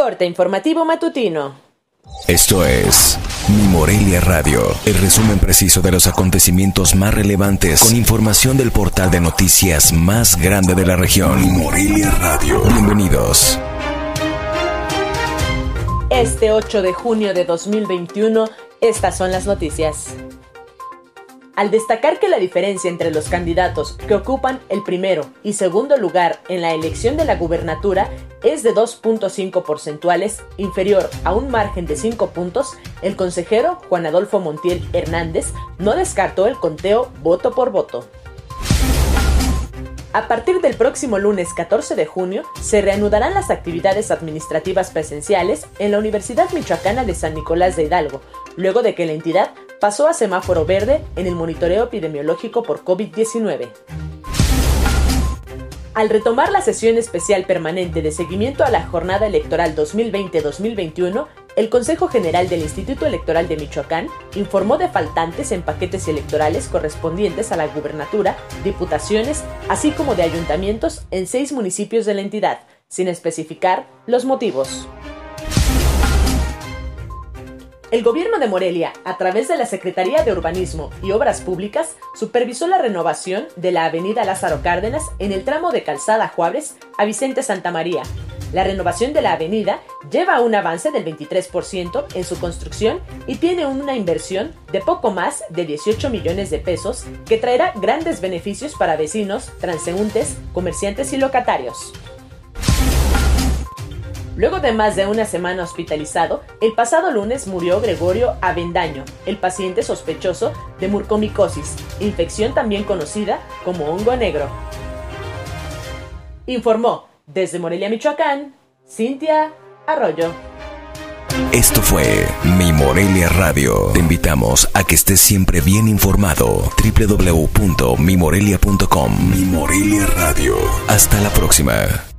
corte informativo matutino. Esto es Mi Morelia Radio, el resumen preciso de los acontecimientos más relevantes con información del portal de noticias más grande de la región. Mi Morelia Radio. Bienvenidos. Este 8 de junio de 2021, estas son las noticias al destacar que la diferencia entre los candidatos que ocupan el primero y segundo lugar en la elección de la gubernatura es de 2.5 porcentuales, inferior a un margen de 5 puntos, el consejero Juan Adolfo Montiel Hernández no descartó el conteo voto por voto. A partir del próximo lunes 14 de junio se reanudarán las actividades administrativas presenciales en la Universidad Michoacana de San Nicolás de Hidalgo, luego de que la entidad pasó a semáforo verde en el monitoreo epidemiológico por COVID-19. Al retomar la sesión especial permanente de seguimiento a la jornada electoral 2020-2021, el Consejo General del Instituto Electoral de Michoacán informó de faltantes en paquetes electorales correspondientes a la gubernatura, diputaciones, así como de ayuntamientos en seis municipios de la entidad, sin especificar los motivos. El gobierno de Morelia, a través de la Secretaría de Urbanismo y Obras Públicas, supervisó la renovación de la avenida Lázaro Cárdenas en el tramo de Calzada Juárez a Vicente Santa María. La renovación de la avenida lleva un avance del 23% en su construcción y tiene una inversión de poco más de 18 millones de pesos que traerá grandes beneficios para vecinos, transeúntes, comerciantes y locatarios. Luego de más de una semana hospitalizado, el pasado lunes murió Gregorio Avendaño, el paciente sospechoso de murcomicosis, infección también conocida como hongo negro. Informó desde Morelia, Michoacán, Cintia Arroyo. Esto fue Mi Morelia Radio. Te invitamos a que estés siempre bien informado. www.mimorelia.com Mi Morelia Radio. Hasta la próxima.